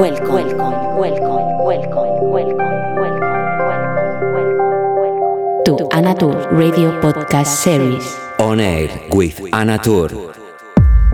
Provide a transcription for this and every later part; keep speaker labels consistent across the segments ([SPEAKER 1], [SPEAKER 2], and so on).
[SPEAKER 1] welcome, welcome, welcome, welcome, welcome, welcome, welcome, to Anatur Radio Podcast Series.
[SPEAKER 2] On Air with Anatur.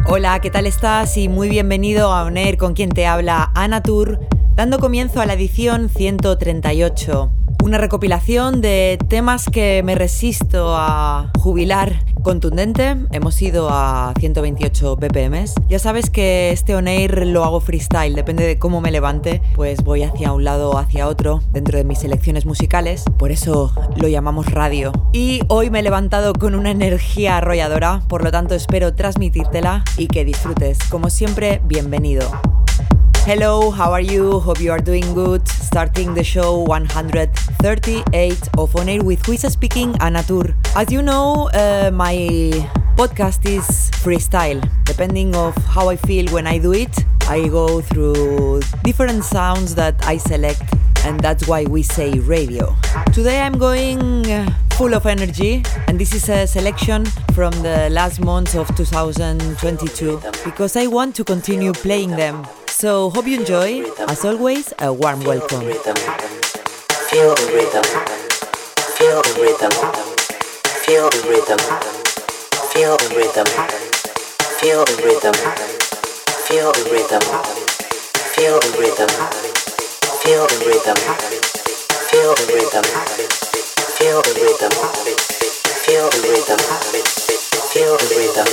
[SPEAKER 3] Hola, ¿qué tal estás? Y muy bienvenido a On Air con quien te habla Anatur, dando comienzo a la edición 138 una recopilación de temas que me resisto a jubilar contundente. Hemos ido a 128 BPM. Ya sabes que este on air lo hago freestyle, depende de cómo me levante, pues voy hacia un lado o hacia otro dentro de mis selecciones musicales. Por eso lo llamamos radio. Y hoy me he levantado con una energía arrolladora, por lo tanto espero transmitírtela y que disfrutes. Como siempre, bienvenido. Hello, how are you? Hope you are doing good. Starting the show 138 of On Air with Huisa speaking, Anna Tur. As you know, uh, my podcast is freestyle. Depending of how I feel when I do it, I go through different sounds that I select and that's why we say radio. Today I'm going full of energy and this is a selection from the last months of 2022 because I want to continue playing them so hope you enjoy. As always, a warm welcome.
[SPEAKER 4] Feel the rhythm. Feel the rhythm. Feel the rhythm. Feel the rhythm. Feel the rhythm. Feel the rhythm. Feel the rhythm. Feel the rhythm. Feel the rhythm. Feel the rhythm. Feel the rhythm. Feel the rhythm.